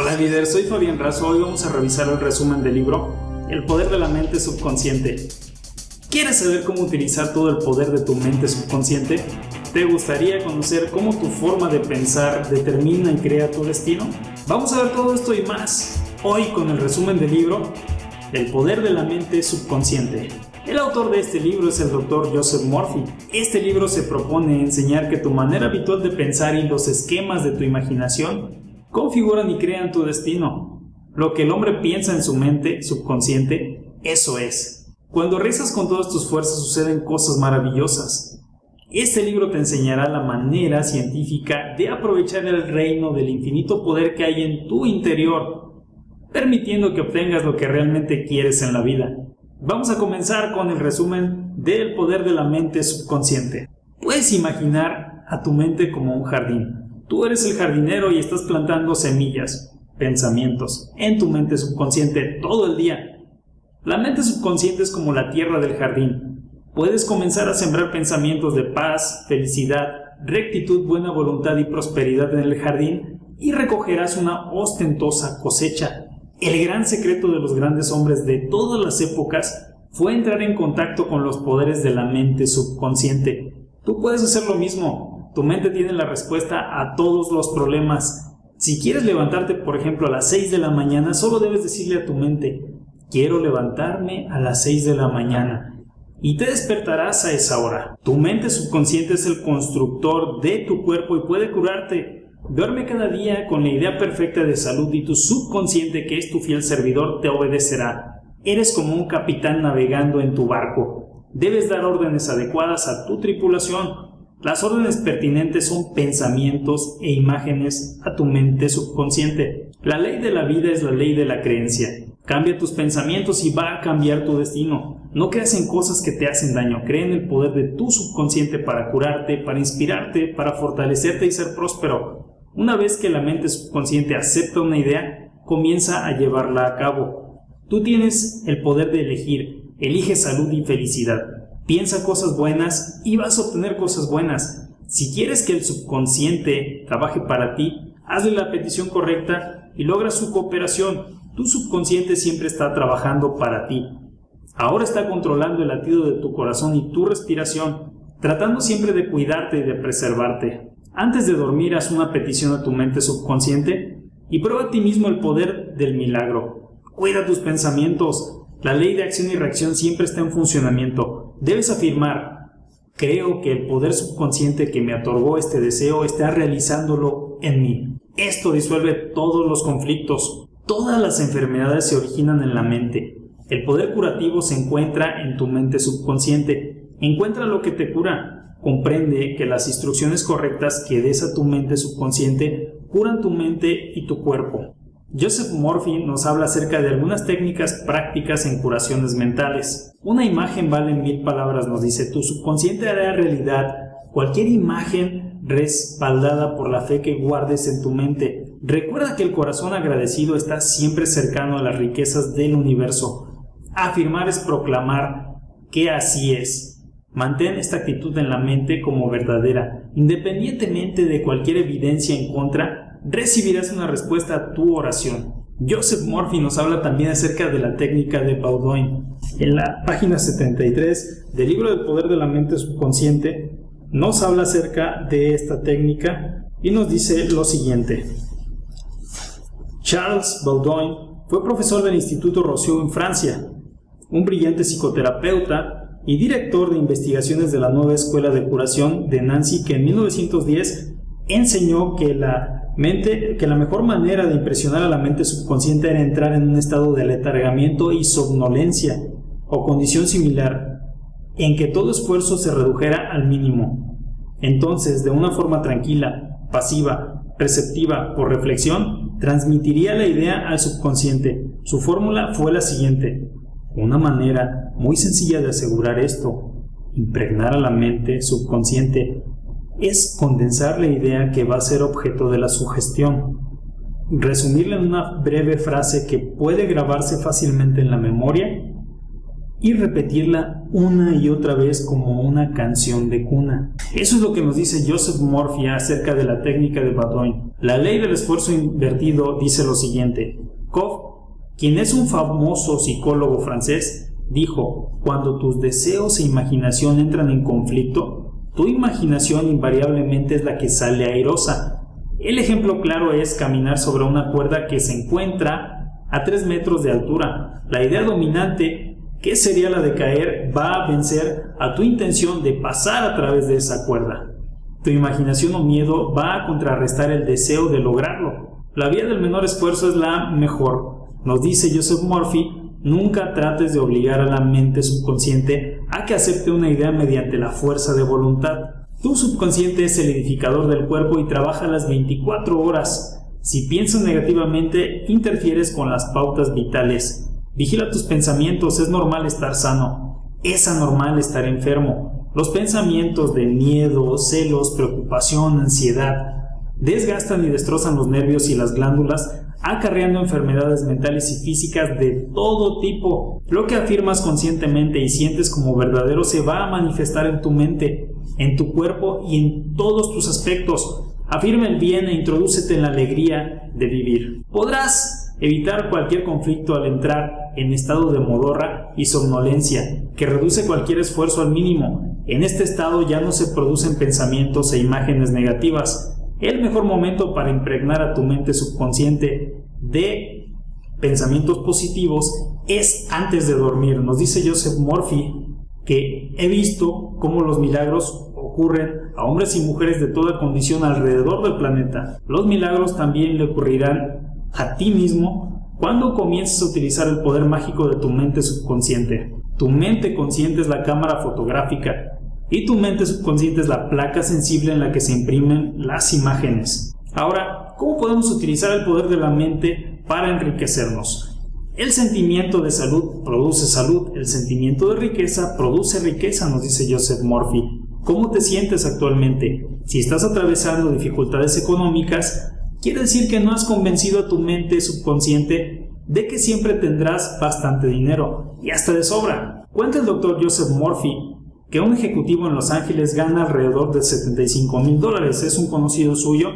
Hola líder, soy Fabián Razo. Hoy vamos a revisar el resumen del libro El poder de la mente subconsciente. ¿Quieres saber cómo utilizar todo el poder de tu mente subconsciente? ¿Te gustaría conocer cómo tu forma de pensar determina y crea tu destino? Vamos a ver todo esto y más hoy con el resumen del libro El poder de la mente subconsciente. El autor de este libro es el Dr. Joseph Murphy. Este libro se propone enseñar que tu manera habitual de pensar y los esquemas de tu imaginación configuran y crean tu destino. Lo que el hombre piensa en su mente subconsciente, eso es. Cuando rezas con todas tus fuerzas suceden cosas maravillosas. Este libro te enseñará la manera científica de aprovechar el reino del infinito poder que hay en tu interior, permitiendo que obtengas lo que realmente quieres en la vida. Vamos a comenzar con el resumen del poder de la mente subconsciente. Puedes imaginar a tu mente como un jardín. Tú eres el jardinero y estás plantando semillas, pensamientos, en tu mente subconsciente todo el día. La mente subconsciente es como la tierra del jardín. Puedes comenzar a sembrar pensamientos de paz, felicidad, rectitud, buena voluntad y prosperidad en el jardín y recogerás una ostentosa cosecha el gran secreto de los grandes hombres de todas las épocas fue entrar en contacto con los poderes de la mente subconsciente. Tú puedes hacer lo mismo. Tu mente tiene la respuesta a todos los problemas. Si quieres levantarte, por ejemplo, a las 6 de la mañana, solo debes decirle a tu mente, quiero levantarme a las 6 de la mañana. Y te despertarás a esa hora. Tu mente subconsciente es el constructor de tu cuerpo y puede curarte Duerme cada día con la idea perfecta de salud y tu subconsciente, que es tu fiel servidor, te obedecerá. Eres como un capitán navegando en tu barco. Debes dar órdenes adecuadas a tu tripulación. Las órdenes pertinentes son pensamientos e imágenes a tu mente subconsciente. La ley de la vida es la ley de la creencia. Cambia tus pensamientos y va a cambiar tu destino. No creas en cosas que te hacen daño. Cree en el poder de tu subconsciente para curarte, para inspirarte, para fortalecerte y ser próspero. Una vez que la mente subconsciente acepta una idea, comienza a llevarla a cabo. Tú tienes el poder de elegir, elige salud y felicidad. Piensa cosas buenas y vas a obtener cosas buenas. Si quieres que el subconsciente trabaje para ti, hazle la petición correcta y logra su cooperación. Tu subconsciente siempre está trabajando para ti. Ahora está controlando el latido de tu corazón y tu respiración, tratando siempre de cuidarte y de preservarte. Antes de dormir, haz una petición a tu mente subconsciente y prueba a ti mismo el poder del milagro. Cuida tus pensamientos. La ley de acción y reacción siempre está en funcionamiento. Debes afirmar, creo que el poder subconsciente que me otorgó este deseo está realizándolo en mí. Esto disuelve todos los conflictos. Todas las enfermedades se originan en la mente. El poder curativo se encuentra en tu mente subconsciente. Encuentra lo que te cura. Comprende que las instrucciones correctas que des a tu mente subconsciente curan tu mente y tu cuerpo. Joseph Murphy nos habla acerca de algunas técnicas prácticas en curaciones mentales. Una imagen vale mil palabras, nos dice, tu subconsciente hará realidad cualquier imagen respaldada por la fe que guardes en tu mente. Recuerda que el corazón agradecido está siempre cercano a las riquezas del universo. Afirmar es proclamar que así es. Mantén esta actitud en la mente como verdadera. Independientemente de cualquier evidencia en contra, recibirás una respuesta a tu oración. Joseph Murphy nos habla también acerca de la técnica de Baudoin. En la página 73 del libro del poder de la mente subconsciente, nos habla acerca de esta técnica y nos dice lo siguiente. Charles Baudoin fue profesor del Instituto Rousseau en Francia, un brillante psicoterapeuta y director de investigaciones de la nueva escuela de curación de Nancy, que en 1910 enseñó que la mente, que la mejor manera de impresionar a la mente subconsciente era entrar en un estado de letargamiento y somnolencia o condición similar en que todo esfuerzo se redujera al mínimo. Entonces, de una forma tranquila, pasiva, perceptiva, por reflexión, transmitiría la idea al subconsciente. Su fórmula fue la siguiente. Una manera muy sencilla de asegurar esto, impregnar a la mente subconsciente, es condensar la idea que va a ser objeto de la sugestión, resumirla en una breve frase que puede grabarse fácilmente en la memoria y repetirla una y otra vez como una canción de cuna. Eso es lo que nos dice Joseph Murphy acerca de la técnica de Baudouin. La ley del esfuerzo invertido dice lo siguiente. Koch, quien es un famoso psicólogo francés, dijo, cuando tus deseos e imaginación entran en conflicto, tu imaginación invariablemente es la que sale airosa. El ejemplo claro es caminar sobre una cuerda que se encuentra a 3 metros de altura. La idea dominante ¿Qué sería la de caer? Va a vencer a tu intención de pasar a través de esa cuerda. Tu imaginación o miedo va a contrarrestar el deseo de lograrlo. La vía del menor esfuerzo es la mejor. Nos dice Joseph Murphy, nunca trates de obligar a la mente subconsciente a que acepte una idea mediante la fuerza de voluntad. Tu subconsciente es el edificador del cuerpo y trabaja las 24 horas. Si piensas negativamente, interfieres con las pautas vitales. Vigila tus pensamientos, es normal estar sano, es anormal estar enfermo. Los pensamientos de miedo, celos, preocupación, ansiedad desgastan y destrozan los nervios y las glándulas, acarreando enfermedades mentales y físicas de todo tipo. Lo que afirmas conscientemente y sientes como verdadero se va a manifestar en tu mente, en tu cuerpo y en todos tus aspectos. Afirma el bien e introdúcete en la alegría de vivir. Podrás evitar cualquier conflicto al entrar en estado de modorra y somnolencia, que reduce cualquier esfuerzo al mínimo. En este estado ya no se producen pensamientos e imágenes negativas. El mejor momento para impregnar a tu mente subconsciente de pensamientos positivos es antes de dormir. Nos dice Joseph Murphy que he visto cómo los milagros ocurren a hombres y mujeres de toda condición alrededor del planeta. Los milagros también le ocurrirán a ti mismo cuando comiences a utilizar el poder mágico de tu mente subconsciente. Tu mente consciente es la cámara fotográfica y tu mente subconsciente es la placa sensible en la que se imprimen las imágenes. Ahora, ¿cómo podemos utilizar el poder de la mente para enriquecernos? El sentimiento de salud produce salud, el sentimiento de riqueza produce riqueza, nos dice Joseph Murphy. ¿Cómo te sientes actualmente? Si estás atravesando dificultades económicas, Quiere decir que no has convencido a tu mente subconsciente de que siempre tendrás bastante dinero y hasta de sobra. Cuenta el doctor Joseph Murphy que un ejecutivo en Los Ángeles gana alrededor de 75 mil dólares, es un conocido suyo,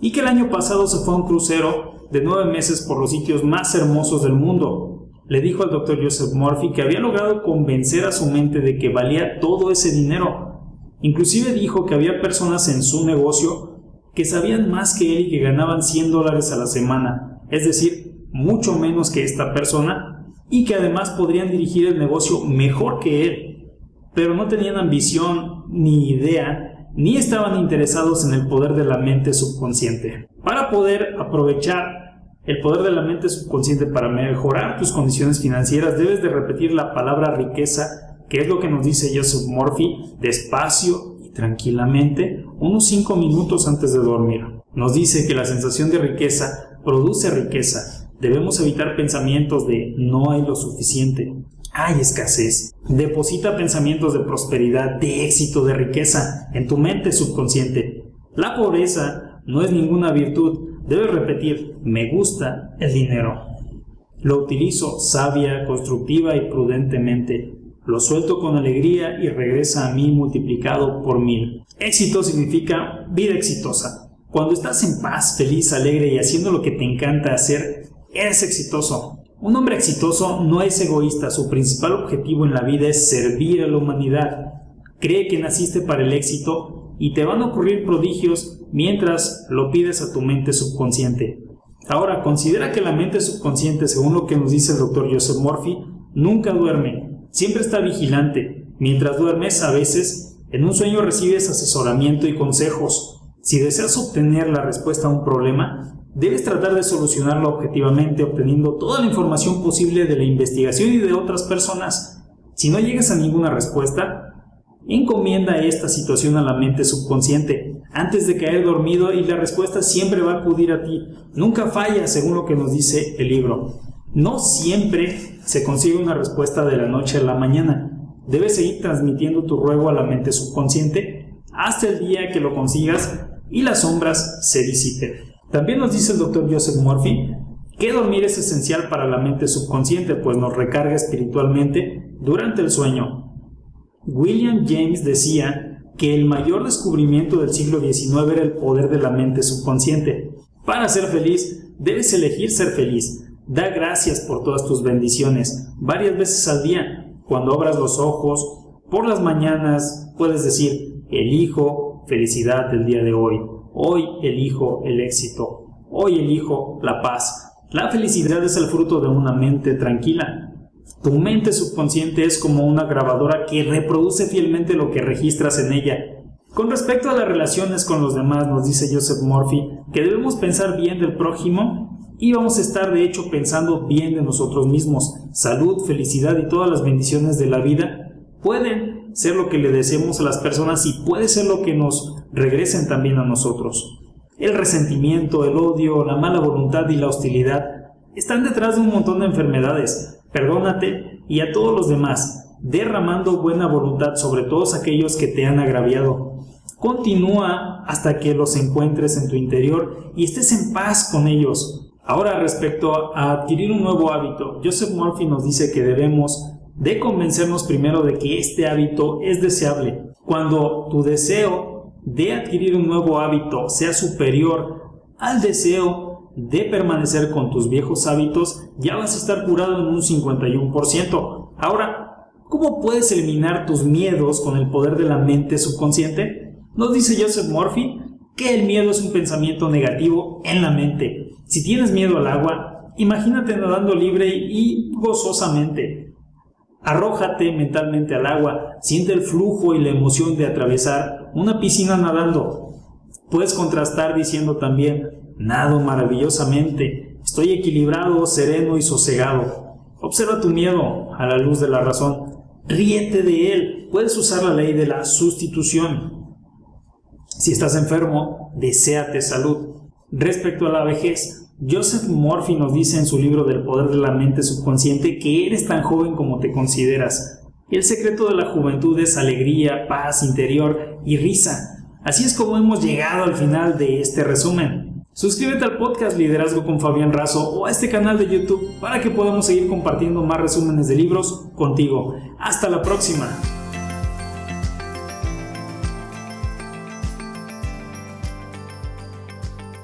y que el año pasado se fue a un crucero de nueve meses por los sitios más hermosos del mundo. Le dijo al doctor Joseph Murphy que había logrado convencer a su mente de que valía todo ese dinero. Inclusive dijo que había personas en su negocio que sabían más que él y que ganaban 100 dólares a la semana, es decir, mucho menos que esta persona, y que además podrían dirigir el negocio mejor que él, pero no tenían ambición ni idea, ni estaban interesados en el poder de la mente subconsciente. Para poder aprovechar el poder de la mente subconsciente para mejorar tus condiciones financieras, debes de repetir la palabra riqueza, que es lo que nos dice Joseph Murphy, despacio tranquilamente unos 5 minutos antes de dormir. Nos dice que la sensación de riqueza produce riqueza. Debemos evitar pensamientos de no hay lo suficiente, hay escasez. Deposita pensamientos de prosperidad, de éxito, de riqueza en tu mente subconsciente. La pobreza no es ninguna virtud. Debes repetir, me gusta el dinero. Lo utilizo sabia, constructiva y prudentemente lo suelto con alegría y regresa a mí multiplicado por mil. Éxito significa vida exitosa. Cuando estás en paz, feliz, alegre y haciendo lo que te encanta hacer, eres exitoso. Un hombre exitoso no es egoísta, su principal objetivo en la vida es servir a la humanidad. Cree que naciste para el éxito y te van a ocurrir prodigios mientras lo pides a tu mente subconsciente. Ahora, considera que la mente subconsciente, según lo que nos dice el doctor Joseph Murphy, nunca duerme, Siempre está vigilante. Mientras duermes, a veces, en un sueño recibes asesoramiento y consejos. Si deseas obtener la respuesta a un problema, debes tratar de solucionarlo objetivamente obteniendo toda la información posible de la investigación y de otras personas. Si no llegas a ninguna respuesta, encomienda esta situación a la mente subconsciente antes de caer dormido y la respuesta siempre va a acudir a ti. Nunca falla según lo que nos dice el libro. No siempre se consigue una respuesta de la noche a la mañana. Debes seguir transmitiendo tu ruego a la mente subconsciente hasta el día que lo consigas y las sombras se disipen. También nos dice el doctor Joseph Murphy que dormir es esencial para la mente subconsciente, pues nos recarga espiritualmente durante el sueño. William James decía que el mayor descubrimiento del siglo XIX era el poder de la mente subconsciente. Para ser feliz, debes elegir ser feliz. Da gracias por todas tus bendiciones, varias veces al día. Cuando abras los ojos, por las mañanas, puedes decir, elijo felicidad del día de hoy. Hoy elijo el éxito. Hoy elijo la paz. La felicidad es el fruto de una mente tranquila. Tu mente subconsciente es como una grabadora que reproduce fielmente lo que registras en ella. Con respecto a las relaciones con los demás, nos dice Joseph Murphy que debemos pensar bien del prójimo y vamos a estar de hecho pensando bien de nosotros mismos. Salud, felicidad y todas las bendiciones de la vida pueden ser lo que le deseemos a las personas y puede ser lo que nos regresen también a nosotros. El resentimiento, el odio, la mala voluntad y la hostilidad están detrás de un montón de enfermedades. Perdónate y a todos los demás, derramando buena voluntad sobre todos aquellos que te han agraviado. Continúa hasta que los encuentres en tu interior y estés en paz con ellos. Ahora respecto a adquirir un nuevo hábito, Joseph Murphy nos dice que debemos de convencernos primero de que este hábito es deseable. Cuando tu deseo de adquirir un nuevo hábito sea superior al deseo de permanecer con tus viejos hábitos, ya vas a estar curado en un 51%. Ahora, ¿cómo puedes eliminar tus miedos con el poder de la mente subconsciente? Nos dice Joseph Murphy que el miedo es un pensamiento negativo en la mente. Si tienes miedo al agua, imagínate nadando libre y gozosamente. Arrójate mentalmente al agua, siente el flujo y la emoción de atravesar una piscina nadando. Puedes contrastar diciendo también, nado maravillosamente, estoy equilibrado, sereno y sosegado. Observa tu miedo a la luz de la razón, ríete de él, puedes usar la ley de la sustitución. Si estás enfermo, deséate salud. Respecto a la vejez, Joseph Murphy nos dice en su libro del poder de la mente subconsciente que eres tan joven como te consideras. El secreto de la juventud es alegría, paz interior y risa. Así es como hemos llegado al final de este resumen. Suscríbete al podcast Liderazgo con Fabián Razo o a este canal de YouTube para que podamos seguir compartiendo más resúmenes de libros contigo. Hasta la próxima.